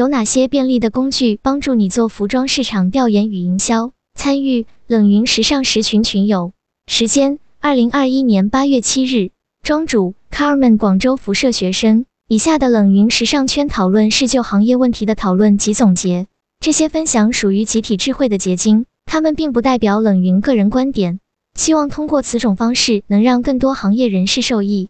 有哪些便利的工具帮助你做服装市场调研与营销？参与冷云时尚十群群友，时间：二零二一年八月七日。庄主：Carmen，广州辐射学生。以下的冷云时尚圈讨论是就行业问题的讨论及总结，这些分享属于集体智慧的结晶，他们并不代表冷云个人观点。希望通过此种方式能让更多行业人士受益。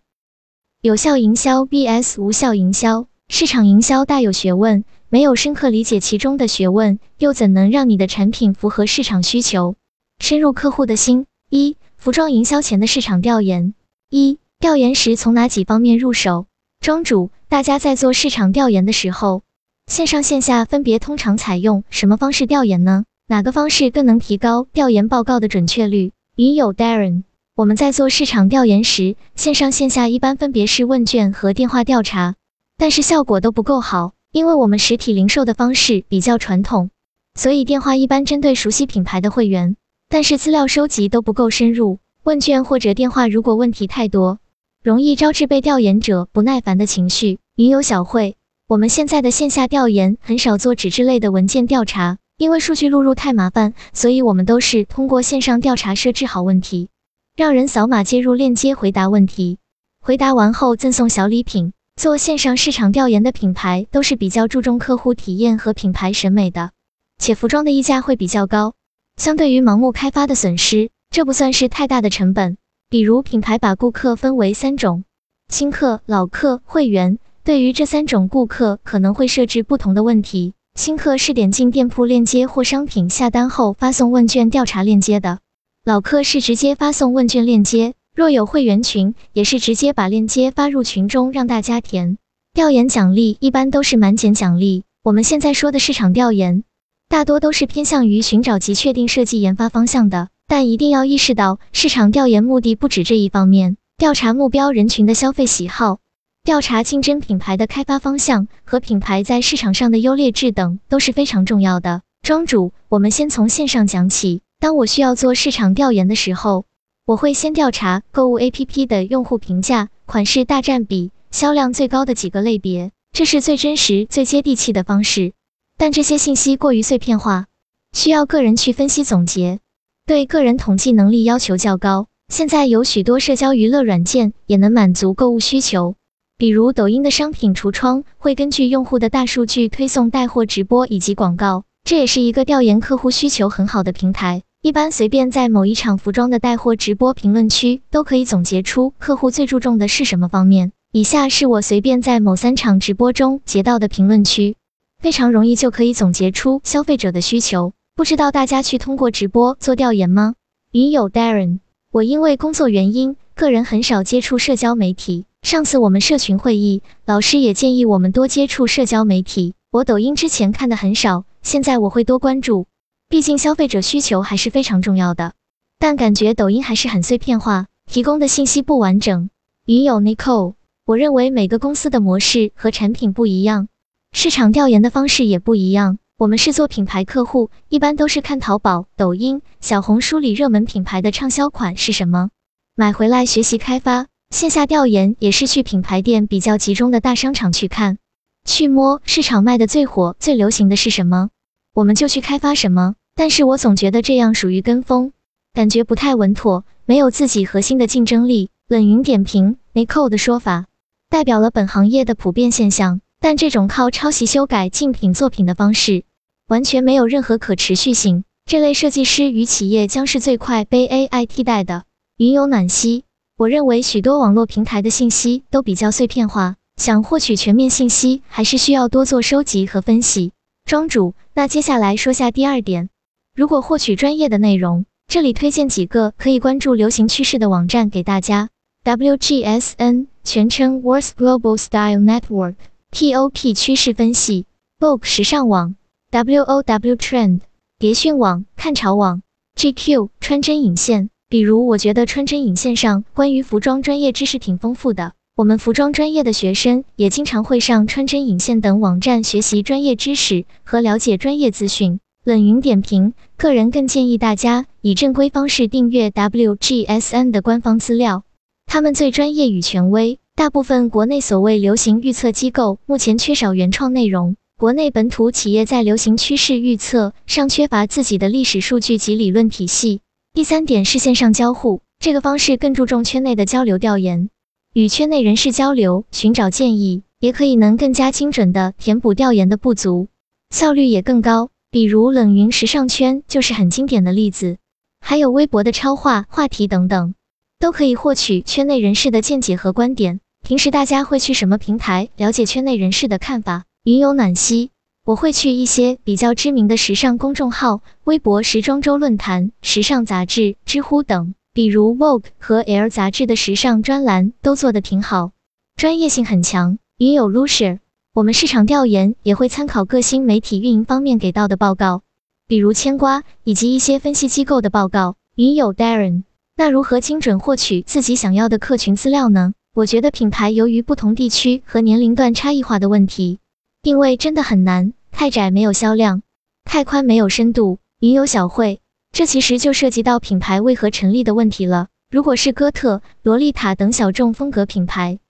有效营销 vs 无效营销，市场营销大有学问，没有深刻理解其中的学问，又怎能让你的产品符合市场需求，深入客户的心？一、服装营销前的市场调研。一、调研时从哪几方面入手？庄主，大家在做市场调研的时候，线上线下分别通常采用什么方式调研呢？哪个方式更能提高调研报告的准确率？云友 Darren。我们在做市场调研时，线上线下一般分别是问卷和电话调查，但是效果都不够好，因为我们实体零售的方式比较传统，所以电话一般针对熟悉品牌的会员，但是资料收集都不够深入。问卷或者电话如果问题太多，容易招致被调研者不耐烦的情绪。云友小慧，我们现在的线下调研很少做纸质类的文件调查，因为数据录入太麻烦，所以我们都是通过线上调查设置好问题。让人扫码接入链接回答问题，回答完后赠送小礼品。做线上市场调研的品牌都是比较注重客户体验和品牌审美的，且服装的溢价会比较高。相对于盲目开发的损失，这不算是太大的成本。比如品牌把顾客分为三种：新客、老客、会员。对于这三种顾客，可能会设置不同的问题。新客是点进店铺链接或商品下单后发送问卷调查链接的。老客是直接发送问卷链接，若有会员群，也是直接把链接发入群中让大家填。调研奖励一般都是满减奖励。我们现在说的市场调研，大多都是偏向于寻找及确定设计研发方向的，但一定要意识到，市场调研目的不止这一方面，调查目标人群的消费喜好，调查竞争品牌的开发方向和品牌在市场上的优劣质等都是非常重要的。庄主，我们先从线上讲起。当我需要做市场调研的时候，我会先调查购物 APP 的用户评价、款式大占比、销量最高的几个类别，这是最真实、最接地气的方式。但这些信息过于碎片化，需要个人去分析总结，对个人统计能力要求较高。现在有许多社交娱乐软件也能满足购物需求，比如抖音的商品橱窗会根据用户的大数据推送带货直播以及广告，这也是一个调研客户需求很好的平台。一般随便在某一场服装的带货直播评论区，都可以总结出客户最注重的是什么方面。以下是我随便在某三场直播中截到的评论区，非常容易就可以总结出消费者的需求。不知道大家去通过直播做调研吗？云友 Darren，我因为工作原因，个人很少接触社交媒体。上次我们社群会议，老师也建议我们多接触社交媒体。我抖音之前看的很少，现在我会多关注。毕竟消费者需求还是非常重要的，但感觉抖音还是很碎片化，提供的信息不完整。云友 Nicole，我认为每个公司的模式和产品不一样，市场调研的方式也不一样。我们是做品牌客户，一般都是看淘宝、抖音、小红书里热门品牌的畅销款是什么，买回来学习开发。线下调研也是去品牌店比较集中的大商场去看，去摸市场卖的最火、最流行的是什么，我们就去开发什么。但是我总觉得这样属于跟风，感觉不太稳妥，没有自己核心的竞争力。冷云点评，Nicole 的说法代表了本行业的普遍现象，但这种靠抄袭修改竞品作品的方式，完全没有任何可持续性。这类设计师与企业将是最快被 AI 替代的。云有暖心，我认为许多网络平台的信息都比较碎片化，想获取全面信息，还是需要多做收集和分析。庄主，那接下来说下第二点。如果获取专业的内容，这里推荐几个可以关注流行趋势的网站给大家。WGSN 全称 Worth Global Style Network，TOP 趋势分析，Vogue 时尚网，WOW Trend 蝶讯网，看潮网，GQ 穿针引线。比如我觉得穿针引线上关于服装专业知识挺丰富的，我们服装专业的学生也经常会上穿针引线等网站学习专业知识和了解专业资讯。冷云点评，个人更建议大家以正规方式订阅 WGSN 的官方资料，他们最专业与权威。大部分国内所谓流行预测机构目前缺少原创内容，国内本土企业在流行趋势预测上缺乏自己的历史数据及理论体系。第三点是线上交互，这个方式更注重圈内的交流调研，与圈内人士交流，寻找建议，也可以能更加精准的填补调研的不足，效率也更高。比如冷云时尚圈就是很经典的例子，还有微博的超话话题等等，都可以获取圈内人士的见解和观点。平时大家会去什么平台了解圈内人士的看法？云有暖溪，我会去一些比较知名的时尚公众号，微博时装周论坛、时尚杂志、知乎等，比如 Vogue 和 L 杂志的时尚专栏都做得挺好，专业性很强。云有 Lucia，我们市场调研也会参考各新媒体运营方面给到的报告，比如牵瓜以及一些分析机构的报告。云有 Darren，那如何精准获取自己想要的客群资料呢？我觉得品牌由于不同地区和年龄段差异化的问题。定位真的很难，太窄没有销量，太宽没有深度。云有小慧，这其实就涉及到品牌为何成立的问题了。如果是哥特、洛丽塔等小众风格品牌，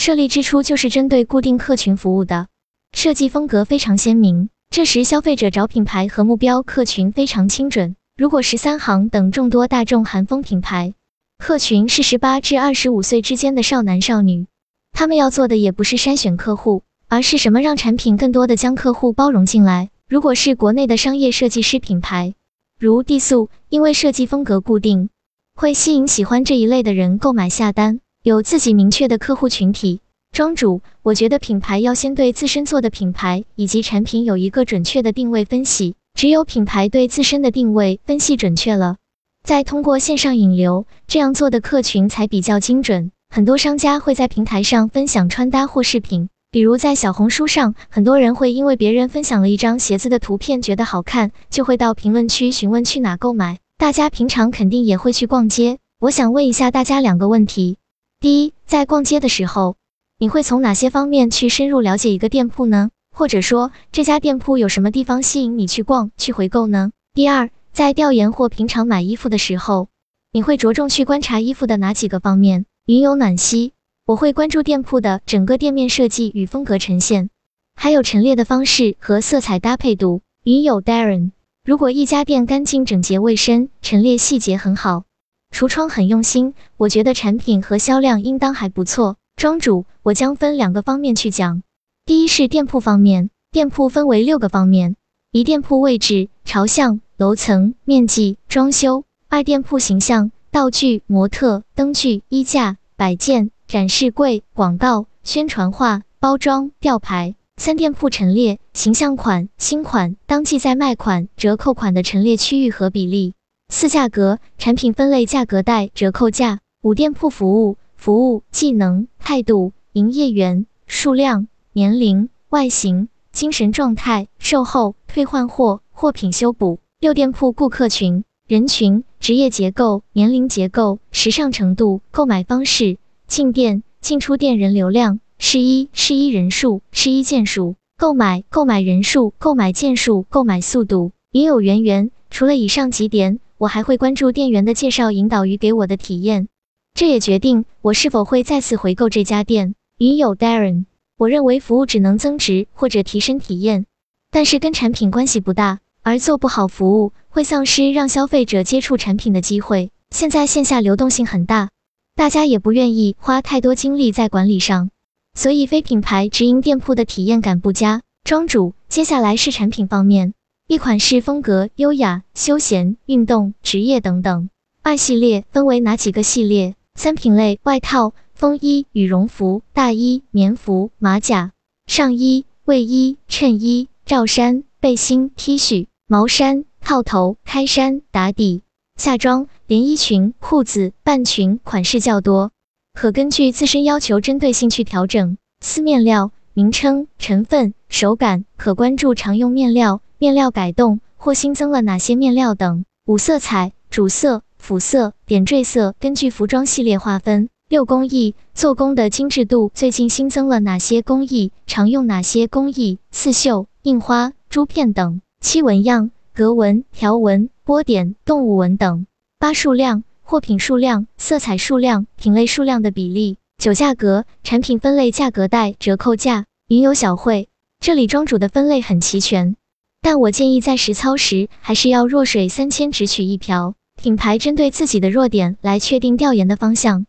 设立之初就是针对固定客群服务的，设计风格非常鲜明，这时消费者找品牌和目标客群非常精准。如果十三行等众多大众韩风品牌，客群是十八至二十五岁之间的少男少女，他们要做的也不是筛选客户。而是什么让产品更多的将客户包容进来？如果是国内的商业设计师品牌，如地素，因为设计风格固定，会吸引喜欢这一类的人购买下单，有自己明确的客户群体。庄主，我觉得品牌要先对自身做的品牌以及产品有一个准确的定位分析，只有品牌对自身的定位分析准确了，再通过线上引流，这样做的客群才比较精准。很多商家会在平台上分享穿搭或饰品。比如在小红书上，很多人会因为别人分享了一张鞋子的图片，觉得好看，就会到评论区询问去哪购买。大家平常肯定也会去逛街，我想问一下大家两个问题：第一，在逛街的时候，你会从哪些方面去深入了解一个店铺呢？或者说这家店铺有什么地方吸引你去逛、去回购呢？第二，在调研或平常买衣服的时候，你会着重去观察衣服的哪几个方面？云有暖溪。我会关注店铺的整个店面设计与风格呈现，还有陈列的方式和色彩搭配度。云友 Darren，如果一家店干净整洁卫生，陈列细节很好，橱窗很用心，我觉得产品和销量应当还不错。庄主，我将分两个方面去讲，第一是店铺方面，店铺分为六个方面：一、店铺位置、朝向、楼层、面积、装修；二、店铺形象、道具、模特、灯具、衣架、摆件。展示柜、广告、宣传画、包装、吊牌。三店铺陈列形象款、新款、当季在卖款、折扣款的陈列区域和比例。四价格产品分类价格带、折扣价。五店铺服务服务技能态度营业员数量年龄外形精神状态售后退换货货品修补。六店铺顾客群人群职业结构年龄结构时尚程度购买方式。进店、进出店人流量、试衣、试衣人数、试衣件数、购买、购买人数、购买件数、购买速度。云有圆圆，除了以上几点，我还会关注店员的介绍引导与给我的体验，这也决定我是否会再次回购这家店。云有 Darren，我认为服务只能增值或者提升体验，但是跟产品关系不大，而做不好服务会丧失让消费者接触产品的机会。现在线下流动性很大。大家也不愿意花太多精力在管理上，所以非品牌直营店铺的体验感不佳。庄主，接下来是产品方面，一款式风格优雅、休闲、运动、职业等等。二系列分为哪几个系列？三品类外套、风衣、羽绒服、大衣、棉服、马甲、上衣、卫衣、衬衣、罩衫、背心、T 恤、毛衫、套头、开衫、打底。夏装、连衣裙、裤子、半裙款式较多，可根据自身要求针对性去调整。四面料名称、成分、手感，可关注常用面料、面料改动或新增了哪些面料等。五色彩主色、辅色、点缀色，根据服装系列划分。六工艺做工的精致度，最近新增了哪些工艺？常用哪些工艺？刺绣、印花、珠片等。七纹样格纹、条纹。波点、动物纹等。八数量货品数量、色彩数量、品类数量的比例。九价格产品分类价格带、折扣价。云有小慧，这里庄主的分类很齐全，但我建议在实操时还是要弱水三千只取一瓢。品牌针对自己的弱点来确定调研的方向。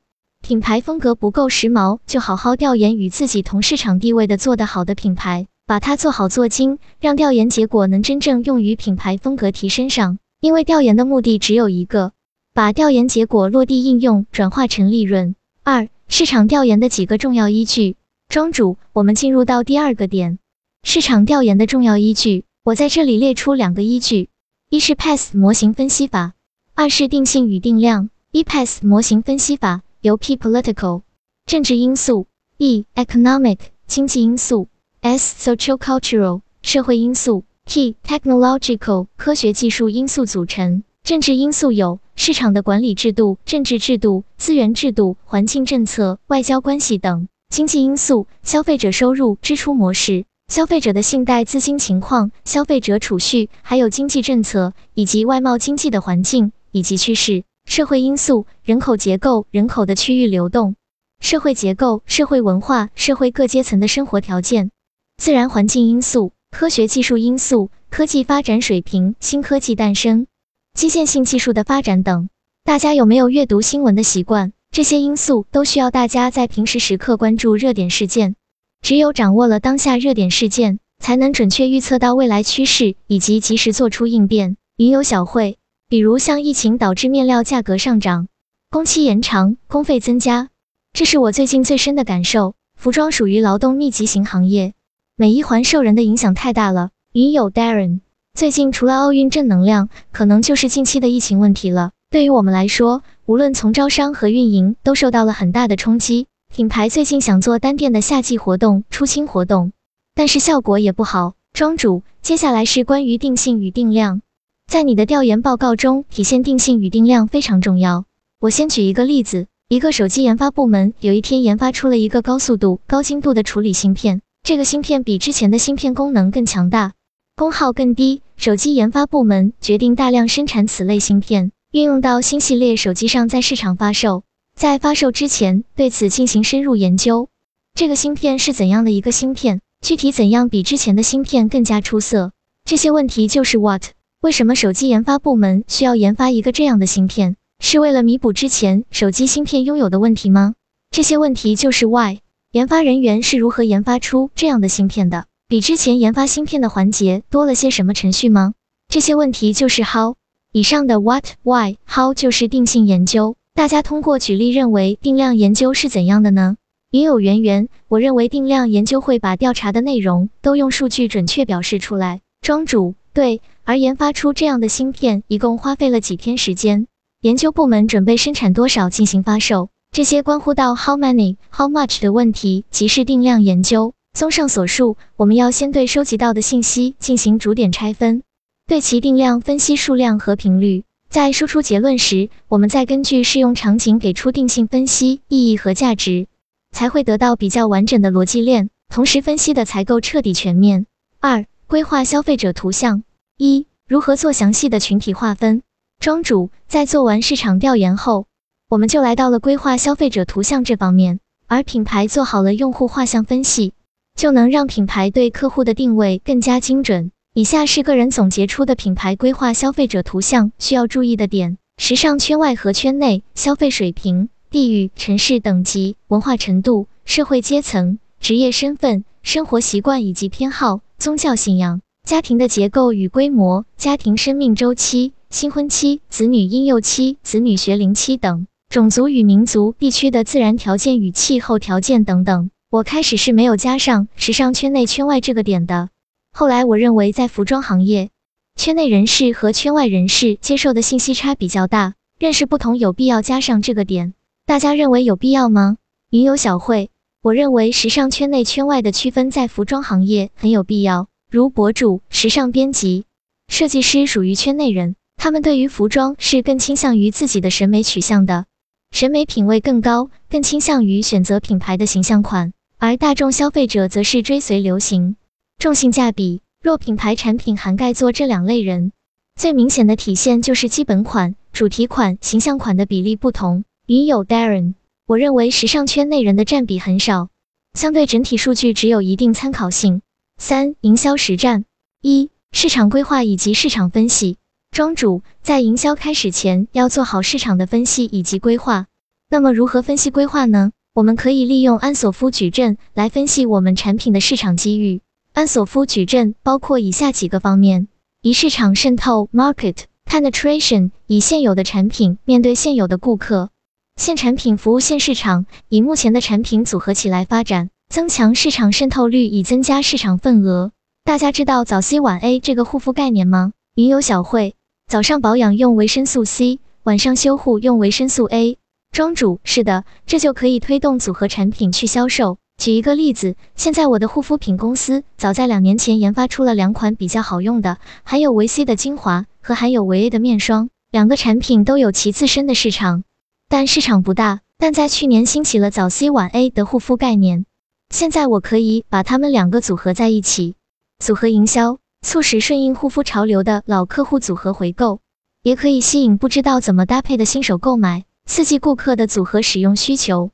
品牌风格不够时髦，就好好调研与自己同市场地位的做得好的品牌，把它做好做精，让调研结果能真正用于品牌风格提升上。因为调研的目的只有一个，把调研结果落地应用，转化成利润。二、市场调研的几个重要依据。庄主，我们进入到第二个点，市场调研的重要依据。我在这里列出两个依据，一是 PAS 模型分析法，二是定性与定量。一 PAS 模型分析法。由 P political 政治因素，E economic 经济因素，S social cultural 社会因素，T technological 科学技术因素组成。政治因素有市场的管理制度、政治制度、资源制度、环境政策、外交关系等；经济因素消费者收入、支出模式、消费者的信贷资金情况、消费者储蓄，还有经济政策以及外贸经济的环境以及趋势。社会因素、人口结构、人口的区域流动、社会结构、社会文化、社会各阶层的生活条件、自然环境因素、科学技术因素、科技发展水平、新科技诞生、基建性技术的发展等。大家有没有阅读新闻的习惯？这些因素都需要大家在平时时刻关注热点事件。只有掌握了当下热点事件，才能准确预测到未来趋势，以及及时做出应变。云游小会。比如像疫情导致面料价格上涨，工期延长，工费增加，这是我最近最深的感受。服装属于劳动密集型行业，每一环受人的影响太大了。云友 Darren，最近除了奥运正能量，可能就是近期的疫情问题了。对于我们来说，无论从招商和运营，都受到了很大的冲击。品牌最近想做单店的夏季活动、出清活动，但是效果也不好。庄主，接下来是关于定性与定量。在你的调研报告中体现定性与定量非常重要。我先举一个例子：一个手机研发部门有一天研发出了一个高速度、高精度的处理芯片，这个芯片比之前的芯片功能更强大，功耗更低。手机研发部门决定大量生产此类芯片，运用到新系列手机上，在市场发售。在发售之前，对此进行深入研究。这个芯片是怎样的一个芯片？具体怎样比之前的芯片更加出色？这些问题就是 what。为什么手机研发部门需要研发一个这样的芯片？是为了弥补之前手机芯片拥有的问题吗？这些问题就是 why。研发人员是如何研发出这样的芯片的？比之前研发芯片的环节多了些什么程序吗？这些问题就是 how。以上的 what、why、how 就是定性研究。大家通过举例认为定量研究是怎样的呢？云有渊源，我认为定量研究会把调查的内容都用数据准确表示出来。庄主，对。而研发出这样的芯片一共花费了几天时间？研究部门准备生产多少进行发售？这些关乎到 how many、how much 的问题，即是定量研究。综上所述，我们要先对收集到的信息进行逐点拆分，对其定量分析数量和频率。在输出结论时，我们再根据适用场景给出定性分析意义和价值，才会得到比较完整的逻辑链，同时分析的才够彻底全面。二、规划消费者图像。一、如何做详细的群体划分？庄主在做完市场调研后，我们就来到了规划消费者图像这方面。而品牌做好了用户画像分析，就能让品牌对客户的定位更加精准。以下是个人总结出的品牌规划消费者图像需要注意的点：时尚圈外和圈内，消费水平、地域、城市等级、文化程度、社会阶层、职业身份、生活习惯以及偏好、宗教信仰。家庭的结构与规模、家庭生命周期、新婚期、子女婴幼期、子女学龄期等，种族与民族、地区的自然条件与气候条件等等。我开始是没有加上时尚圈内圈外这个点的，后来我认为在服装行业，圈内人士和圈外人士接受的信息差比较大，认识不同，有必要加上这个点。大家认为有必要吗？云游小慧，我认为时尚圈内圈外的区分在服装行业很有必要。如博主、时尚编辑、设计师属于圈内人，他们对于服装是更倾向于自己的审美取向的，审美品位更高，更倾向于选择品牌的形象款；而大众消费者则是追随流行，重性价比。若品牌产品涵盖做这两类人，最明显的体现就是基本款、主题款、形象款的比例不同。云友 Darren，我认为时尚圈内人的占比很少，相对整体数据只有一定参考性。三、营销实战：一、市场规划以及市场分析。庄主在营销开始前要做好市场的分析以及规划。那么如何分析规划呢？我们可以利用安索夫矩阵来分析我们产品的市场机遇。安索夫矩阵包括以下几个方面：一、市场渗透 （market penetration），以现有的产品面对现有的顾客，现产品服务现市场，以目前的产品组合起来发展，增强市场渗透率，以增加市场份额。大家知道早 C 晚 A 这个护肤概念吗？云有小慧。早上保养用维生素 C，晚上修护用维生素 A。庄主是的，这就可以推动组合产品去销售。举一个例子，现在我的护肤品公司早在两年前研发出了两款比较好用的，含有维 C 的精华和含有维 A 的面霜，两个产品都有其自身的市场，但市场不大。但在去年兴起了早 C 晚 A 的护肤概念，现在我可以把它们两个组合在一起，组合营销。促使顺应护肤潮流的老客户组合回购，也可以吸引不知道怎么搭配的新手购买，刺激顾客的组合使用需求，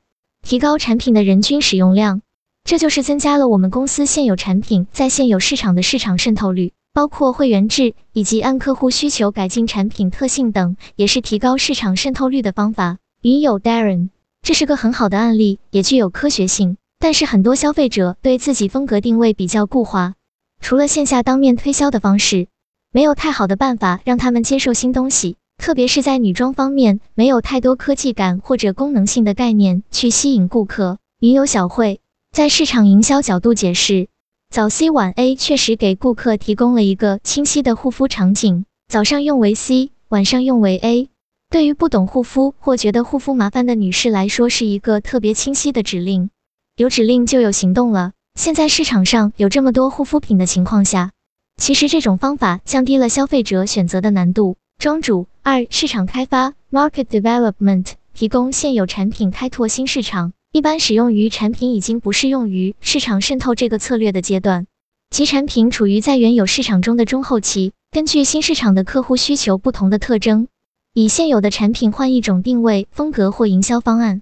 提高产品的人均使用量。这就是增加了我们公司现有产品在现有市场的市场渗透率，包括会员制以及按客户需求改进产品特性等，也是提高市场渗透率的方法。云友 Darren，这是个很好的案例，也具有科学性。但是很多消费者对自己风格定位比较固化。除了线下当面推销的方式，没有太好的办法让他们接受新东西，特别是在女装方面，没有太多科技感或者功能性的概念去吸引顾客。云友小慧在市场营销角度解释，早 C 晚 A 确实给顾客提供了一个清晰的护肤场景，早上用维 C，晚上用维 A，对于不懂护肤或觉得护肤麻烦的女士来说，是一个特别清晰的指令，有指令就有行动了。现在市场上有这么多护肤品的情况下，其实这种方法降低了消费者选择的难度。庄主二市场开发 （market development） 提供现有产品开拓新市场，一般使用于产品已经不适用于市场渗透这个策略的阶段，其产品处于在原有市场中的中后期，根据新市场的客户需求不同的特征，以现有的产品换一种定位、风格或营销方案，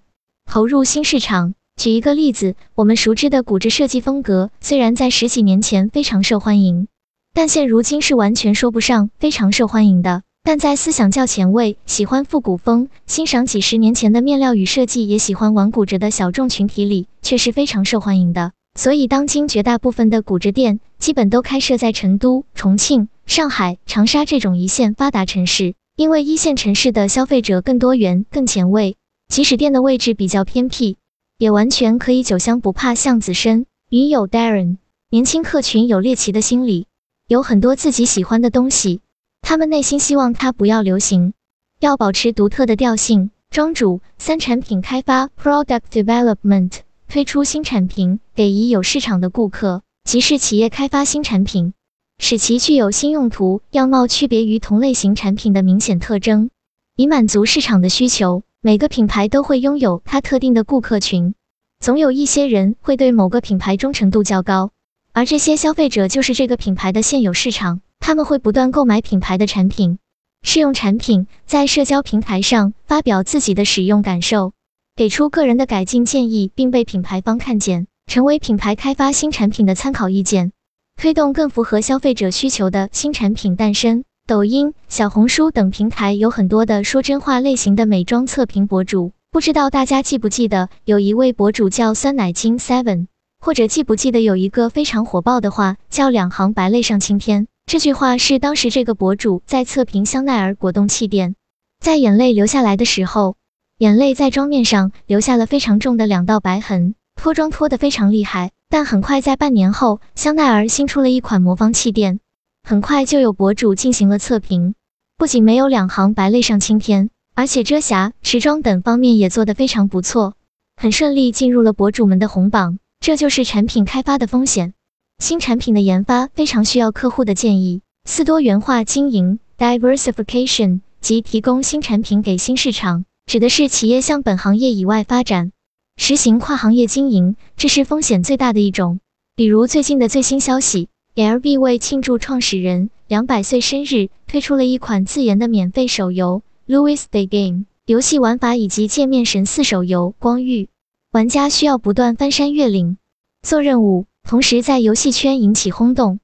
投入新市场。举一个例子，我们熟知的骨质设计风格，虽然在十几年前非常受欢迎，但现如今是完全说不上非常受欢迎的。但在思想较前卫、喜欢复古风、欣赏几十年前的面料与设计，也喜欢玩骨折的小众群体里，却是非常受欢迎的。所以，当今绝大部分的骨折店，基本都开设在成都、重庆、上海、长沙这种一线发达城市，因为一线城市的消费者更多元、更前卫，即使店的位置比较偏僻。也完全可以酒香不怕巷子深。云友 Darren，年轻客群有猎奇的心理，有很多自己喜欢的东西，他们内心希望它不要流行，要保持独特的调性。庄主三产品开发 Product Development 推出新产品，给已有市场的顾客，即是企业开发新产品，使其具有新用途、样貌区别于同类型产品的明显特征，以满足市场的需求。每个品牌都会拥有它特定的顾客群，总有一些人会对某个品牌忠诚度较高，而这些消费者就是这个品牌的现有市场，他们会不断购买品牌的产品，试用产品，在社交平台上发表自己的使用感受，给出个人的改进建议，并被品牌方看见，成为品牌开发新产品的参考意见，推动更符合消费者需求的新产品诞生。抖音、小红书等平台有很多的说真话类型的美妆测评博主，不知道大家记不记得有一位博主叫酸奶精 Seven，或者记不记得有一个非常火爆的话叫两行白泪上青天。这句话是当时这个博主在测评香奈儿果冻气垫，在眼泪流下来的时候，眼泪在妆面上留下了非常重的两道白痕，脱妆脱得非常厉害。但很快在半年后，香奈儿新出了一款魔方气垫。很快就有博主进行了测评，不仅没有两行白泪上青天，而且遮瑕、持妆等方面也做得非常不错，很顺利进入了博主们的红榜。这就是产品开发的风险。新产品的研发非常需要客户的建议。四多元化经营 （diversification） 即提供新产品给新市场，指的是企业向本行业以外发展，实行跨行业经营，这是风险最大的一种。比如最近的最新消息。LB 为庆祝创始人两百岁生日，推出了一款自研的免费手游《Louis Day Game》，游戏玩法以及界面神似手游《光遇》，玩家需要不断翻山越岭，做任务，同时在游戏圈引起轰动，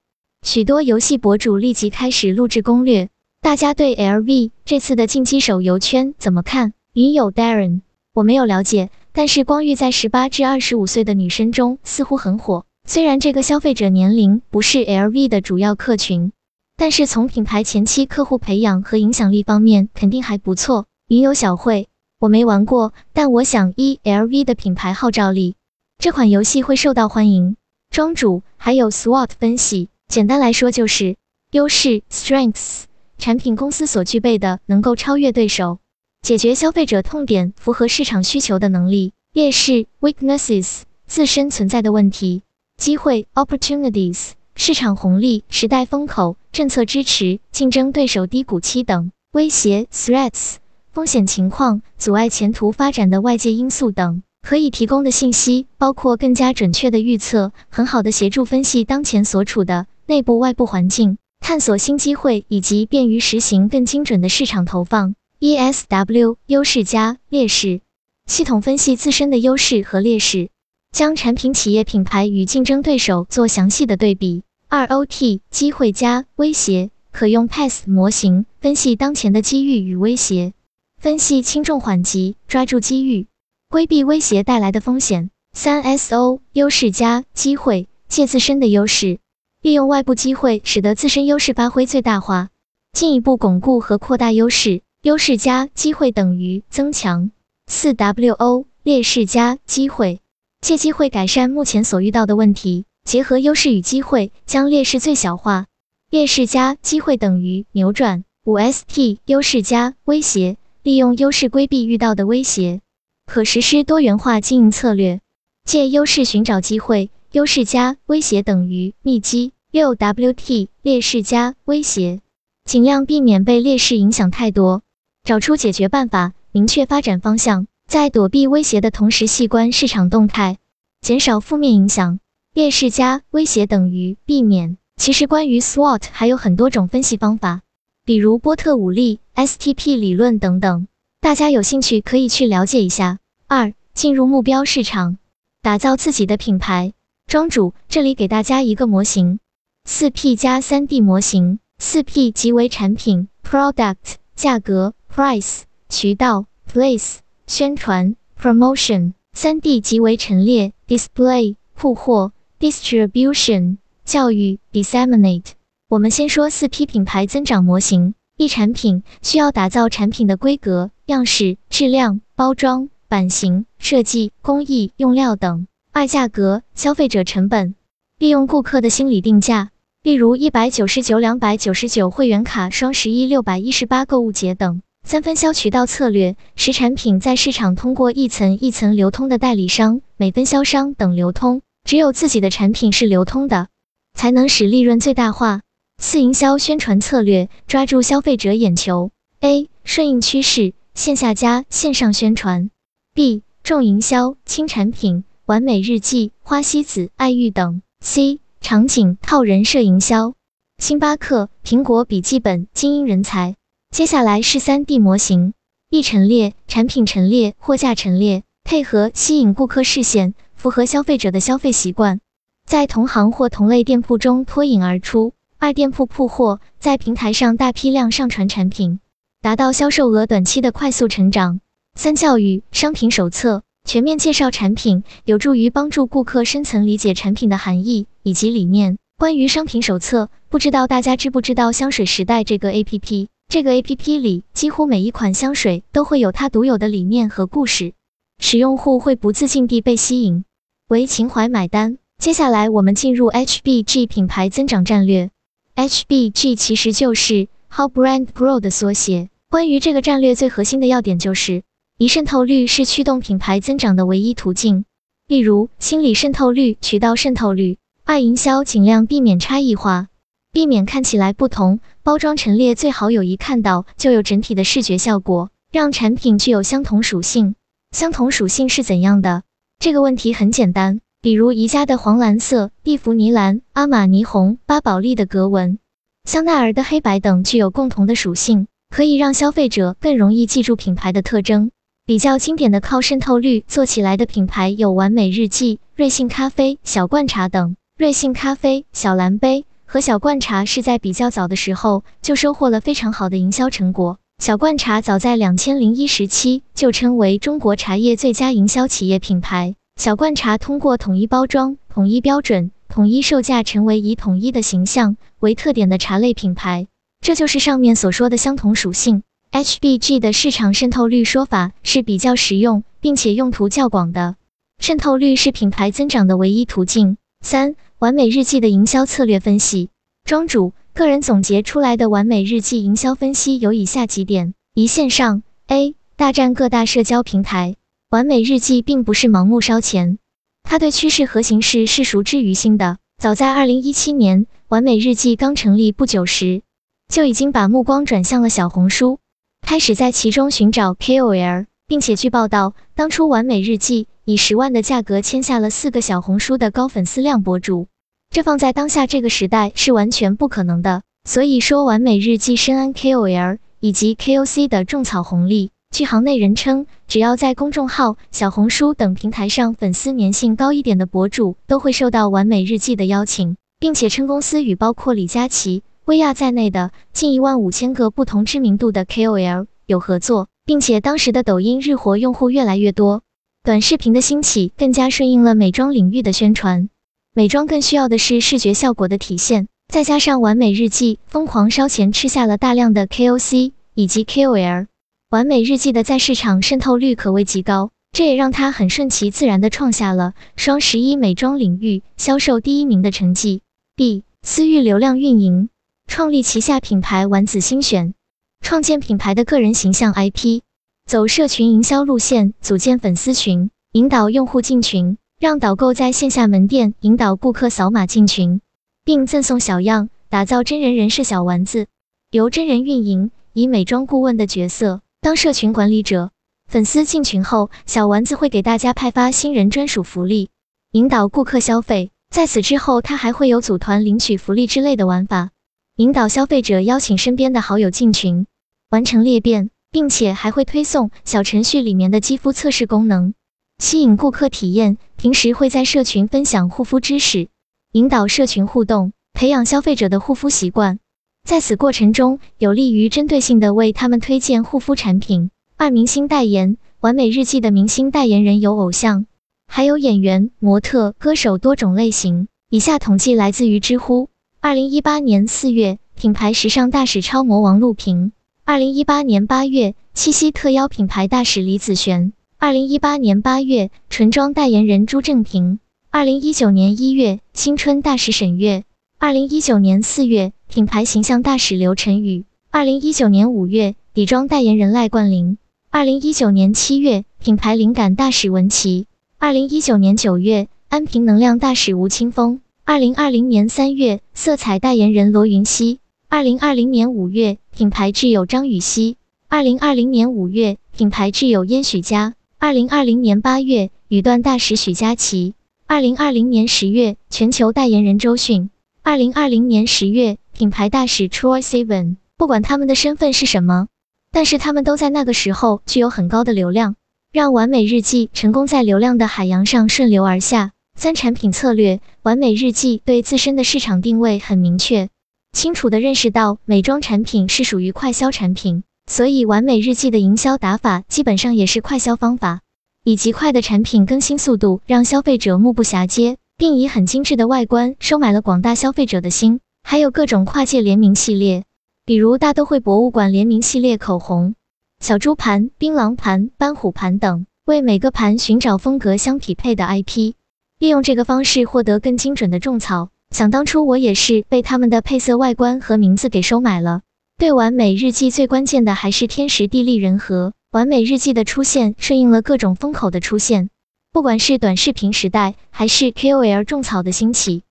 许多游戏博主立即开始录制攻略。大家对 LV 这次的进击手游圈怎么看？云友 Darren，我没有了解，但是光遇在十八至二十五岁的女生中似乎很火。虽然这个消费者年龄不是 LV 的主要客群，但是从品牌前期客户培养和影响力方面肯定还不错。云友小慧，我没玩过，但我想依 LV 的品牌号召力，这款游戏会受到欢迎。庄主还有 SWOT 分析，简单来说就是优势 Strengths，产品公司所具备的能够超越对手，解决消费者痛点，符合市场需求的能力；劣势 Weaknesses，自身存在的问题；机会 Opportunities，市场红利、时代风口、政策支持、竞争对手低谷期等；威胁 Threats，风险情况、阻碍前途发展的外界因素等。可以提供的信息包括更加准确的预测，很好的协助分析当前所处的内部外部环境，探索新机会，以及便于实行更精准的市场投放。ESW 优势加劣势系统分析自身的优势和劣势，将产品、企业品牌与竞争对手做详细的对比。ROT 机会加威胁可用 PAS 模型分析当前的机遇与威胁，分析轻重缓急，抓住机遇。规避威胁带来的风险。三 S O 优势加机会，借自身的优势，利用外部机会，使得自身优势发挥最大化，进一步巩固和扩大优势。优势加机会等于增强。四 W O 劣势加机会，借机会改善目前所遇到的问题，结合优势与机会，将劣势最小化。劣势加机会等于扭转。五 S T 优势加威胁，利用优势规避遇到的威胁。可实施多元化经营策略，借优势寻找机会，优势加威胁等于密机。六 WT 劣势加威胁，尽量避免被劣势影响太多，找出解决办法，明确发展方向，在躲避威胁的同时细观市场动态，减少负面影响。劣势加威胁等于避免。其实关于 SWOT 还有很多种分析方法，比如波特五力、STP 理论等等。大家有兴趣可以去了解一下。二、进入目标市场，打造自己的品牌。庄主这里给大家一个模型：四 P 加三 D 模型。四 P 即为产品 （product）、价格 （price）、渠道 （place）、宣传 （promotion）。三 D 即为陈列 （display）、铺货 （distribution）、教育 （disseminate）。我们先说四 P 品牌增长模型。一产品需要打造产品的规格、样式、质量、包装、版型、设计、工艺、用料等。二价格，消费者成本，利用顾客的心理定价，例如一百九十九、两百九十九会员卡、双十一六百一十八购物节等。三分销渠道策略，使产品在市场通过一层一层流通的代理商、美分销商等流通，只有自己的产品是流通的，才能使利润最大化。四营销宣传策略，抓住消费者眼球。A. 顺应趋势，线下加线上宣传。B. 重营销，轻产品，完美日记、花西子、爱玉等。C. 场景套人设营销。星巴克、苹果笔记本精英人才。接下来是三 D 模型：一陈列，产品陈列，货架陈列，配合吸引顾客视线，符合消费者的消费习惯，在同行或同类店铺中脱颖而出。二店铺铺货，在平台上大批量上传产品，达到销售额短期的快速成长。三教育商品手册，全面介绍产品，有助于帮助顾客深层理解产品的含义以及理念。关于商品手册，不知道大家知不知道香水时代这个 A P P？这个 A P P 里几乎每一款香水都会有它独有的理念和故事，使用户会不自禁地被吸引，为情怀买单。接下来我们进入 H B G 品牌增长战略。HBG 其实就是 How Brand Grow 的缩写。关于这个战略最核心的要点就是，一渗透率是驱动品牌增长的唯一途径。例如，心理渗透率、渠道渗透率。二营销尽量避免差异化，避免看起来不同。包装陈列最好有一看到就有整体的视觉效果，让产品具有相同属性。相同属性是怎样的？这个问题很简单。比如宜家的黄蓝色、蒂芙尼蓝、阿玛尼红、巴宝莉的格纹、香奈儿的黑白等具有共同的属性，可以让消费者更容易记住品牌的特征。比较经典的靠渗透率做起来的品牌有完美日记、瑞幸咖啡、小罐茶等。瑞幸咖啡、小蓝杯和小罐茶是在比较早的时候就收获了非常好的营销成果。小罐茶早在两千零一时期就称为中国茶叶最佳营销企业品牌。小罐茶通过统一包装、统一标准、统一售价，成为以统一的形象为特点的茶类品牌。这就是上面所说的相同属性。HBG 的市场渗透率说法是比较实用，并且用途较广的。渗透率是品牌增长的唯一途径。三、完美日记的营销策略分析。庄主个人总结出来的完美日记营销分析有以下几点：一、线上 A 大战各大社交平台。完美日记并不是盲目烧钱，它对趋势和形势是熟知于心的。早在二零一七年，完美日记刚成立不久时，就已经把目光转向了小红书，开始在其中寻找 KOL，并且据报道，当初完美日记以十万的价格签下了四个小红书的高粉丝量博主，这放在当下这个时代是完全不可能的。所以说，完美日记深谙 KOL 以及 KOC 的种草红利。据行内人称，只要在公众号、小红书等平台上粉丝粘性高一点的博主，都会受到完美日记的邀请，并且称公司与包括李佳琦、薇娅在内的近一万五千个不同知名度的 KOL 有合作，并且当时的抖音日活用户越来越多，短视频的兴起更加顺应了美妆领域的宣传。美妆更需要的是视觉效果的体现，再加上完美日记疯狂烧钱吃下了大量的 KOC 以及 KOL。完美日记的在市场渗透率可谓极高，这也让它很顺其自然地创下了双十一美妆领域销售第一名的成绩。B. 私域流量运营，创立旗下品牌丸子新选，创建品牌的个人形象 IP，走社群营销路线，组建粉丝群，引导用户进群，让导购在线下门店引导顾客扫码进群，并赠送小样，打造真人人设小丸子，由真人运营，以美妆顾问的角色。当社群管理者，粉丝进群后，小丸子会给大家派发新人专属福利，引导顾客消费。在此之后，他还会有组团领取福利之类的玩法，引导消费者邀请身边的好友进群，完成裂变，并且还会推送小程序里面的肌肤测试功能，吸引顾客体验。平时会在社群分享护肤知识，引导社群互动，培养消费者的护肤习惯。在此过程中，有利于针对性的为他们推荐护肤产品。二、明星代言，完美日记的明星代言人有偶像，还有演员、模特、歌手多种类型。以下统计来自于知乎。二零一八年四月，品牌时尚大使超模王璐萍；二零一八年八月，七夕特邀品牌大使李子璇；二零一八年八月，唇妆代言人朱正廷；二零一九年一月，新春大使沈月；二零一九年四月。品牌形象大使刘晨宇，二零一九年五月底妆代言人赖冠霖，二零一九年七月品牌灵感大使文琪，二零一九年九月安瓶能量大使吴青峰，二零二零年三月色彩代言人罗云熙，二零二零年五月品牌挚友张雨绮，二零二零年五月品牌挚友燕许佳，二零二零年八月羽断大使许佳琪，二零二零年十月全球代言人周迅，二零二零年十月。品牌大使 Troy Sivan，不管他们的身份是什么，但是他们都在那个时候具有很高的流量，让完美日记成功在流量的海洋上顺流而下。三产品策略，完美日记对自身的市场定位很明确，清楚的认识到美妆产品是属于快销产品，所以完美日记的营销打法基本上也是快销方法，以极快的产品更新速度让消费者目不暇接，并以很精致的外观收买了广大消费者的心。还有各种跨界联名系列，比如大都会博物馆联名系列口红、小猪盘、槟榔盘、斑虎盘等，为每个盘寻找风格相匹配的 IP，利用这个方式获得更精准的种草。想当初我也是被他们的配色、外观和名字给收买了。对完美日记最关键的还是天时地利人和。完美日记的出现顺应了各种风口的出现，不管是短视频时代，还是 KOL 种草的兴起。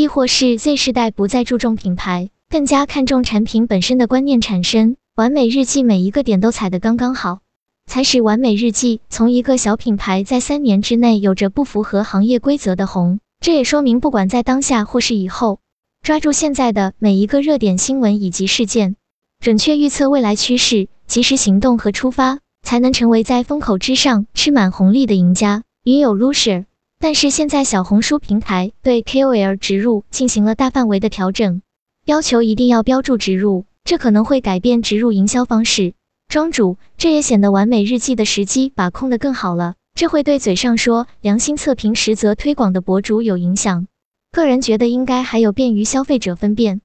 亦或是 Z 世代不再注重品牌，更加看重产品本身的观念产生，完美日记每一个点都踩得刚刚好，才使完美日记从一个小品牌在三年之内有着不符合行业规则的红。这也说明，不管在当下或是以后，抓住现在的每一个热点新闻以及事件，准确预测未来趋势，及时行动和出发，才能成为在风口之上吃满红利的赢家。云有 Lucer。但是现在小红书平台对 KOL 植入进行了大范围的调整，要求一定要标注植入，这可能会改变植入营销方式。庄主，这也显得完美日记的时机把控的更好了，这会对嘴上说良心测评实则推广的博主有影响。个人觉得应该还有便于消费者分辨。